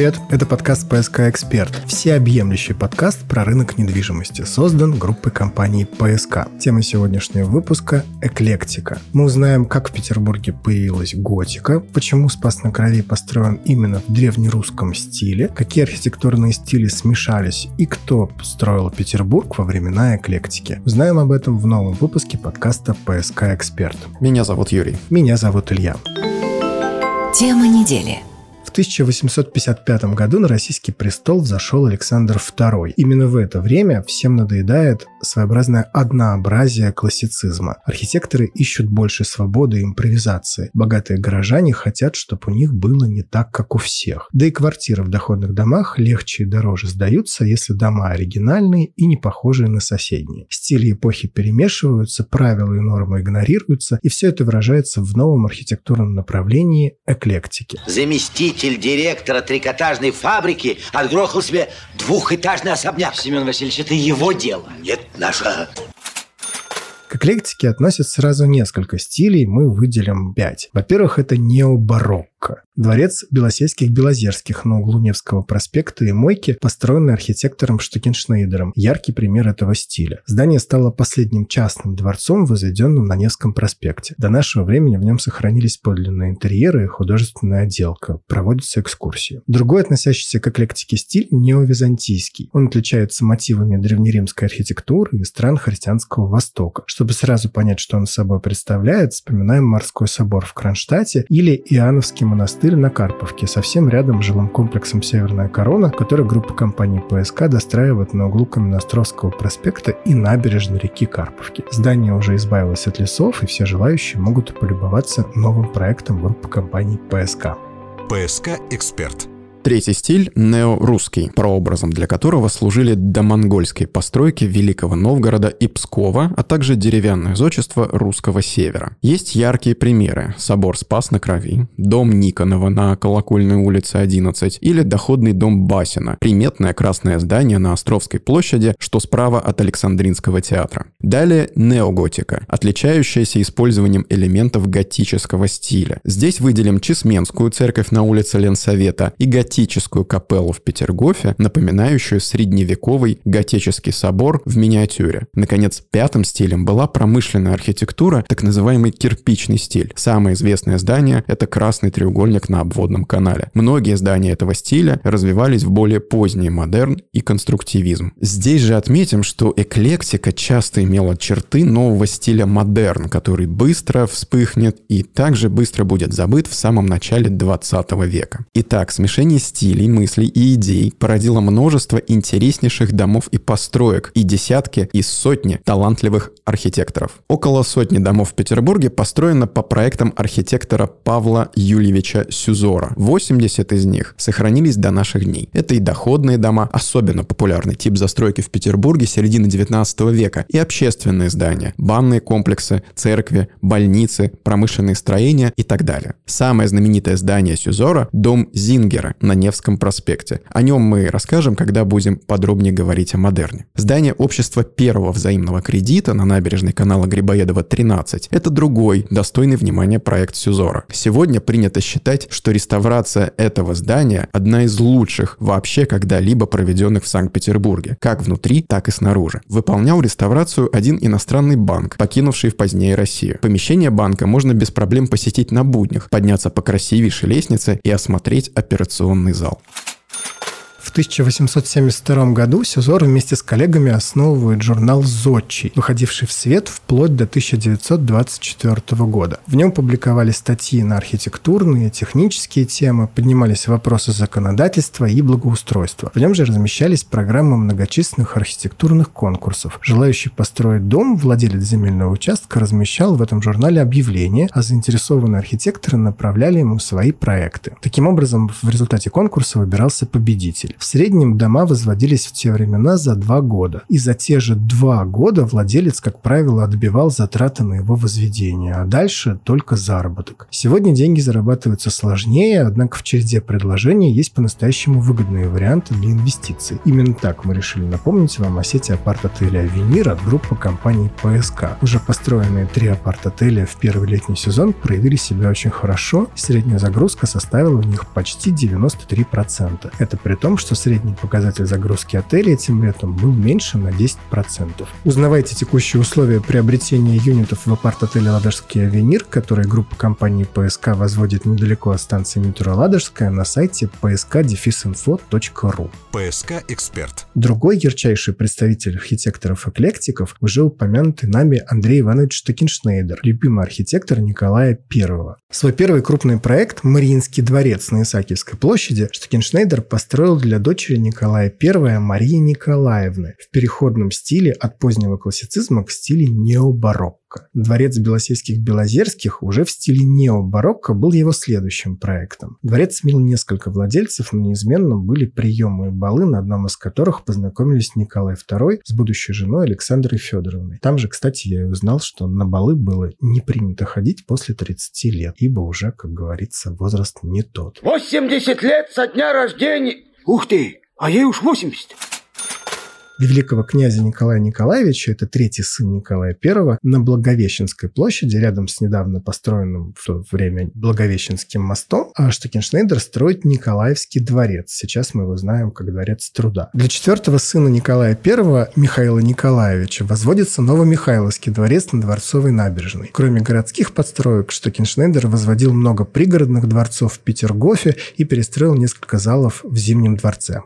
привет! Это подкаст «ПСК Эксперт». Всеобъемлющий подкаст про рынок недвижимости, создан группой компании «ПСК». Тема сегодняшнего выпуска – эклектика. Мы узнаем, как в Петербурге появилась готика, почему Спас на Крови построен именно в древнерусском стиле, какие архитектурные стили смешались и кто строил Петербург во времена эклектики. Узнаем об этом в новом выпуске подкаста «ПСК Эксперт». Меня зовут Юрий. Меня зовут Илья. Тема недели. В 1855 году на российский престол взошел Александр II. Именно в это время всем надоедает своеобразное однообразие классицизма. Архитекторы ищут больше свободы и импровизации. Богатые горожане хотят, чтобы у них было не так, как у всех. Да и квартиры в доходных домах легче и дороже сдаются, если дома оригинальные и не похожие на соседние. Стили эпохи перемешиваются, правила и нормы игнорируются, и все это выражается в новом архитектурном направлении эклектики. Заместить заместитель директора трикотажной фабрики отгрохал себе двухэтажный особняк. Семен Васильевич, это его дело. Нет, наша. К эклектике относят сразу несколько стилей, мы выделим пять. Во-первых, это необарокко. Дворец Белосельских-Белозерских на углу Невского проспекта и Мойки, построенный архитектором Штукеншнейдером. Яркий пример этого стиля. Здание стало последним частным дворцом, возведенным на Невском проспекте. До нашего времени в нем сохранились подлинные интерьеры и художественная отделка. Проводятся экскурсии. Другой, относящийся к эклектике стиль, неовизантийский. Он отличается мотивами древнеримской архитектуры и стран христианского Востока. Чтобы сразу понять, что он собой представляет, вспоминаем Морской собор в Кронштадте или Иоанновский монастырь на Карповке, совсем рядом с жилым комплексом «Северная корона», который группа компании ПСК достраивает на углу Каменноостровского проспекта и набережной реки Карповки. Здание уже избавилось от лесов, и все желающие могут полюбоваться новым проектом группы компаний ПСК. ПСК «Эксперт» Третий стиль – неорусский, прообразом для которого служили домонгольские постройки Великого Новгорода и Пскова, а также деревянное зодчество русского севера. Есть яркие примеры – собор Спас на Крови, дом Никонова на Колокольной улице 11 или доходный дом Басина, приметное красное здание на Островской площади, что справа от Александринского театра. Далее неоготика, отличающаяся использованием элементов готического стиля. Здесь выделим Чесменскую церковь на улице Ленсовета и готическую готическую капеллу в Петергофе, напоминающую средневековый готический собор в миниатюре. Наконец, пятым стилем была промышленная архитектура, так называемый кирпичный стиль. Самое известное здание – это красный треугольник на обводном канале. Многие здания этого стиля развивались в более поздний модерн и конструктивизм. Здесь же отметим, что эклектика часто имела черты нового стиля модерн, который быстро вспыхнет и также быстро будет забыт в самом начале 20 века. Итак, смешение стилей, мыслей и идей породило множество интереснейших домов и построек и десятки и сотни талантливых архитекторов. Около сотни домов в Петербурге построено по проектам архитектора Павла Юльевича Сюзора. 80 из них сохранились до наших дней. Это и доходные дома, особенно популярный тип застройки в Петербурге середины 19 века, и общественные здания, банные комплексы, церкви, больницы, промышленные строения и так далее. Самое знаменитое здание Сюзора – дом Зингера на Невском проспекте. О нем мы расскажем, когда будем подробнее говорить о модерне. Здание общества первого взаимного кредита на набережной канала Грибоедова 13 – это другой, достойный внимания проект Сюзора. Сегодня принято считать, что реставрация этого здания – одна из лучших вообще когда-либо проведенных в Санкт-Петербурге, как внутри, так и снаружи. Выполнял реставрацию один иностранный банк, покинувший в позднее Россию. Помещение банка можно без проблем посетить на буднях, подняться по красивейшей лестнице и осмотреть операционную огромный зал. В 1872 году Сюзор вместе с коллегами основывает журнал «Зодчий», выходивший в свет вплоть до 1924 года. В нем публиковались статьи на архитектурные, технические темы, поднимались вопросы законодательства и благоустройства. В нем же размещались программы многочисленных архитектурных конкурсов. Желающий построить дом, владелец земельного участка размещал в этом журнале объявления, а заинтересованные архитекторы направляли ему свои проекты. Таким образом, в результате конкурса выбирался победитель. В среднем дома возводились в те времена за два года. И за те же два года владелец, как правило, отбивал затраты на его возведение, а дальше только заработок. Сегодня деньги зарабатываются сложнее, однако в череде предложений есть по-настоящему выгодные варианты для инвестиций. Именно так мы решили напомнить вам о сети апарт-отеля «Авенир» от группы компании ПСК. Уже построенные три апарт-отеля в первый летний сезон проявили себя очень хорошо, средняя загрузка составила в них почти 93%. Это при том, что средний показатель загрузки отелей этим летом был меньше на 10%. Узнавайте текущие условия приобретения юнитов в апарт-отеле «Ладожский Авенир», который группа компании ПСК возводит недалеко от станции метро Ладожская на сайте psk-info.ru. ПСК «Эксперт». Другой ярчайший представитель архитекторов-эклектиков уже упомянутый нами Андрей Иванович Штакеншнейдер, любимый архитектор Николая I. Свой первый крупный проект «Мариинский дворец» на Исаакиевской площади Штакеншнейдер построил для дочери Николая I Марии Николаевны в переходном стиле от позднего классицизма к стилю необарокко барокко. Дворец Белосельских-Белозерских уже в стиле нео-барокко был его следующим проектом. Дворец имел несколько владельцев, но неизменно были приемы и балы, на одном из которых познакомились Николай II с будущей женой Александрой Федоровной. Там же, кстати, я и узнал, что на балы было не принято ходить после 30 лет, ибо уже, как говорится, возраст не тот. 80 лет со дня рождения! Ух ты, а ей уж 80! Великого князя Николая Николаевича, это третий сын Николая I, на Благовещенской площади, рядом с недавно построенным в то время Благовещенским мостом, а Штекеншнейдер строит Николаевский дворец. Сейчас мы его знаем как Дворец труда. Для четвертого сына Николая I, Михаила Николаевича, возводится Новомихайловский дворец на Дворцовой набережной. Кроме городских подстроек, Штекеншнейдер возводил много пригородных дворцов в Петергофе и перестроил несколько залов в Зимнем дворце.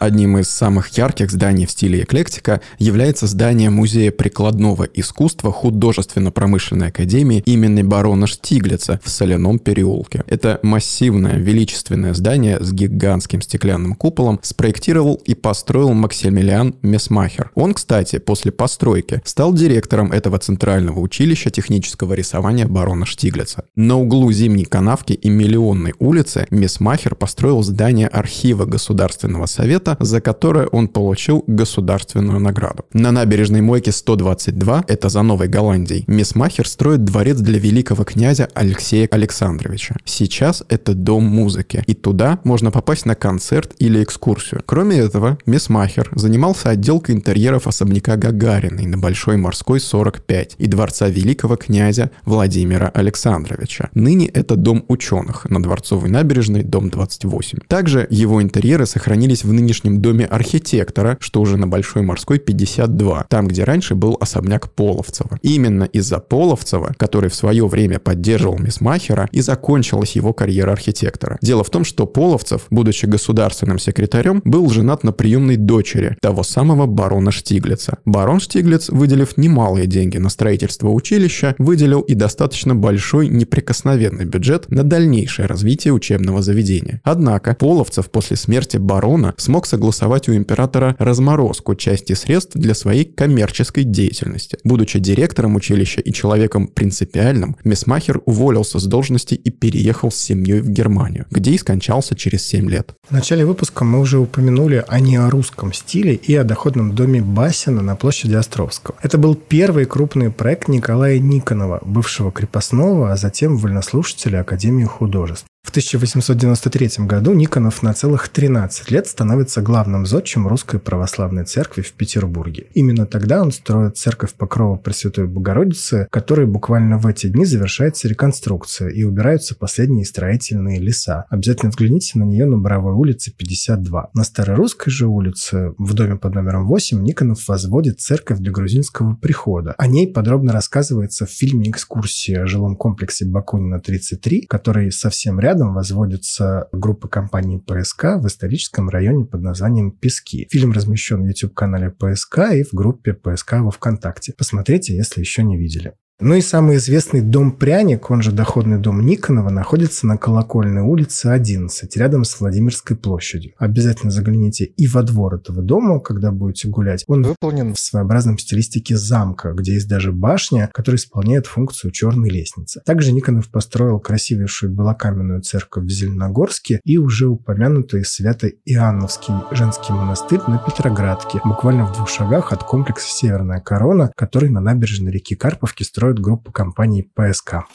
Одним из самых ярких зданий в стиле эклектика является здание Музея прикладного искусства Художественно-промышленной академии имени барона Штиглица в Соляном переулке. Это массивное, величественное здание с гигантским стеклянным куполом спроектировал и построил Максимилиан Месмахер. Он, кстати, после постройки стал директором этого центрального училища технического рисования барона Штиглица. На углу Зимней канавки и Миллионной улицы Месмахер построил здание архива Государственного совета место, за которое он получил государственную награду. На набережной Мойке 122, это за Новой Голландией, Мисмахер строит дворец для великого князя Алексея Александровича. Сейчас это дом музыки, и туда можно попасть на концерт или экскурсию. Кроме этого, Мисмахер занимался отделкой интерьеров особняка Гагариной на Большой морской 45 и дворца великого князя Владимира Александровича. Ныне это дом ученых на Дворцовой набережной, дом 28. Также его интерьеры сохранились в нынешнем нынешнем доме архитектора, что уже на Большой морской 52, там, где раньше был особняк Половцева. именно из-за Половцева, который в свое время поддерживал Мисмахера, и закончилась его карьера архитектора. Дело в том, что Половцев, будучи государственным секретарем, был женат на приемной дочери того самого барона Штиглица. Барон Штиглиц, выделив немалые деньги на строительство училища, выделил и достаточно большой неприкосновенный бюджет на дальнейшее развитие учебного заведения. Однако Половцев после смерти барона смог согласовать у императора разморозку части средств для своей коммерческой деятельности. Будучи директором училища и человеком принципиальным, Месмахер уволился с должности и переехал с семьей в Германию, где и скончался через 7 лет. В начале выпуска мы уже упомянули о неорусском стиле и о доходном доме Басина на площади Островского. Это был первый крупный проект Николая Никонова, бывшего крепостного, а затем вольнослушателя Академии художеств. В 1893 году Никонов на целых 13 лет становится главным зодчим Русской Православной Церкви в Петербурге. Именно тогда он строит церковь Покрова Пресвятой Богородицы, которой буквально в эти дни завершается реконструкция и убираются последние строительные леса. Обязательно взгляните на нее на Боровой улице 52. На Старорусской же улице, в доме под номером 8, Никонов возводит церковь для грузинского прихода. О ней подробно рассказывается в фильме «Экскурсия» о жилом комплексе Бакунина 33, который совсем рядом рядом возводится группа компаний ПСК в историческом районе под названием Пески. Фильм размещен в YouTube-канале ПСК и в группе ПСК во ВКонтакте. Посмотрите, если еще не видели. Ну и самый известный дом Пряник, он же доходный дом Никонова, находится на Колокольной улице 11, рядом с Владимирской площадью. Обязательно загляните и во двор этого дома, когда будете гулять. Он выполнен в своеобразном стилистике замка, где есть даже башня, которая исполняет функцию черной лестницы. Также Никонов построил красивейшую белокаменную церковь в Зеленогорске и уже упомянутый Свято-Иоанновский женский монастырь на Петроградке, буквально в двух шагах от комплекса «Северная корона», который на набережной реки Карповки строит строит группа компаний ПСК.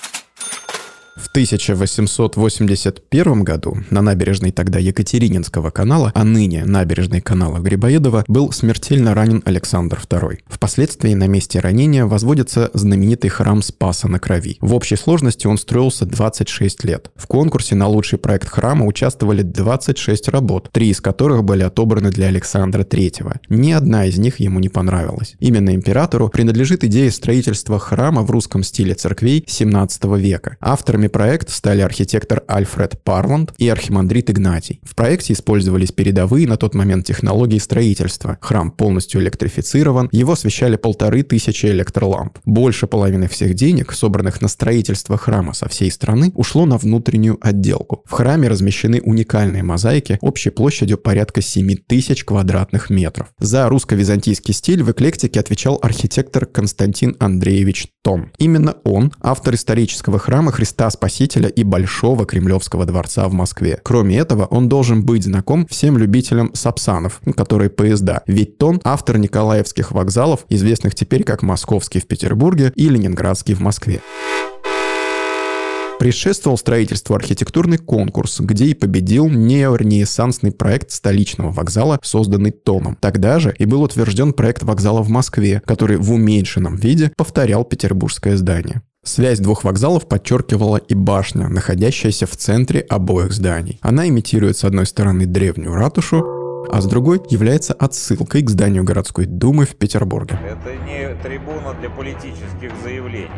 В 1881 году на набережной тогда Екатерининского канала, а ныне набережной канала Грибоедова, был смертельно ранен Александр II. Впоследствии на месте ранения возводится знаменитый храм Спаса на Крови. В общей сложности он строился 26 лет. В конкурсе на лучший проект храма участвовали 26 работ, три из которых были отобраны для Александра III. Ни одна из них ему не понравилась. Именно императору принадлежит идея строительства храма в русском стиле церквей 17 века. Авторами Авторами проекта стали архитектор Альфред Парланд и архимандрит Игнатий. В проекте использовались передовые на тот момент технологии строительства. Храм полностью электрифицирован, его освещали полторы тысячи электроламп. Больше половины всех денег, собранных на строительство храма со всей страны, ушло на внутреннюю отделку. В храме размещены уникальные мозаики общей площадью порядка 7 тысяч квадратных метров. За русско-византийский стиль в эклектике отвечал архитектор Константин Андреевич Том. Именно он, автор исторического храма Христа Спасителя и Большого Кремлевского дворца в Москве. Кроме этого, он должен быть знаком всем любителям сапсанов, которые поезда, ведь Тон – автор Николаевских вокзалов, известных теперь как Московский в Петербурге и Ленинградский в Москве. Предшествовал строительству архитектурный конкурс, где и победил неоренессансный проект столичного вокзала, созданный Тоном. Тогда же и был утвержден проект вокзала в Москве, который в уменьшенном виде повторял петербургское здание. Связь двух вокзалов подчеркивала и башня, находящаяся в центре обоих зданий. Она имитирует с одной стороны древнюю ратушу, а с другой является отсылкой к зданию городской думы в Петербурге. Это не трибуна для политических заявлений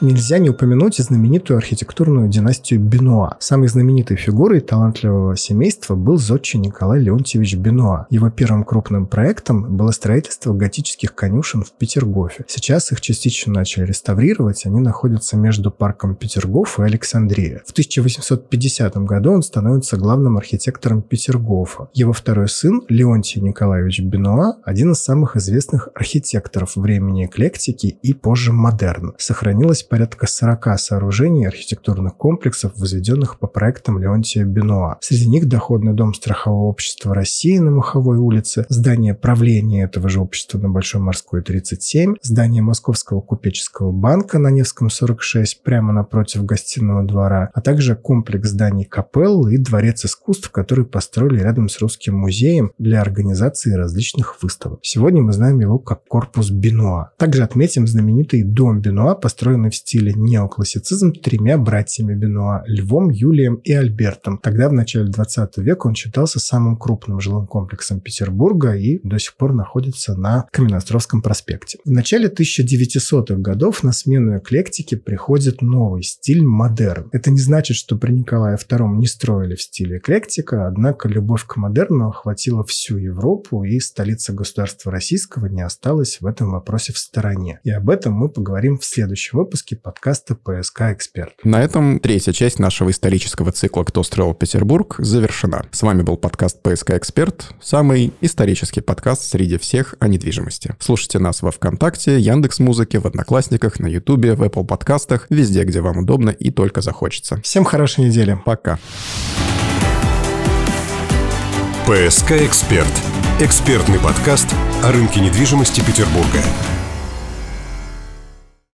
нельзя не упомянуть и знаменитую архитектурную династию Бенуа. Самой знаменитой фигурой талантливого семейства был зодчий Николай Леонтьевич Бенуа. Его первым крупным проектом было строительство готических конюшен в Петергофе. Сейчас их частично начали реставрировать, они находятся между парком Петергоф и Александрия. В 1850 году он становится главным архитектором Петергофа. Его второй сын, Леонтий Николаевич Бенуа, один из самых известных архитекторов времени эклектики и позже модерна. Порядка 40 сооружений архитектурных комплексов, возведенных по проектам Леонтия Бенуа. Среди них доходный дом страхового общества России на Маховой улице, здание правления этого же общества на Большой Морской 37, здание Московского купеческого банка на Невском 46 прямо напротив гостиного двора, а также комплекс зданий капелл и дворец искусств, который построили рядом с Русским музеем для организации различных выставок. Сегодня мы знаем его как корпус Бенуа. Также отметим знаменитый дом Бенуа, построенный в стиле неоклассицизм тремя братьями Бенуа – Львом, Юлием и Альбертом. Тогда, в начале 20 века, он считался самым крупным жилым комплексом Петербурга и до сих пор находится на Каменноостровском проспекте. В начале 1900-х годов на смену эклектике приходит новый стиль модерн. Это не значит, что при Николае II не строили в стиле эклектика, однако любовь к модерну охватила всю Европу, и столица государства российского не осталась в этом вопросе в стороне. И об этом мы поговорим в следующем выпуске выпуске подкаста «ПСК Эксперт». На этом третья часть нашего исторического цикла «Кто строил Петербург» завершена. С вами был подкаст «ПСК Эксперт», самый исторический подкаст среди всех о недвижимости. Слушайте нас во Вконтакте, Яндекс Музыке, в Одноклассниках, на Ютубе, в Apple подкастах, везде, где вам удобно и только захочется. Всем хорошей недели. Пока. «ПСК Эксперт» – экспертный подкаст о рынке недвижимости Петербурга.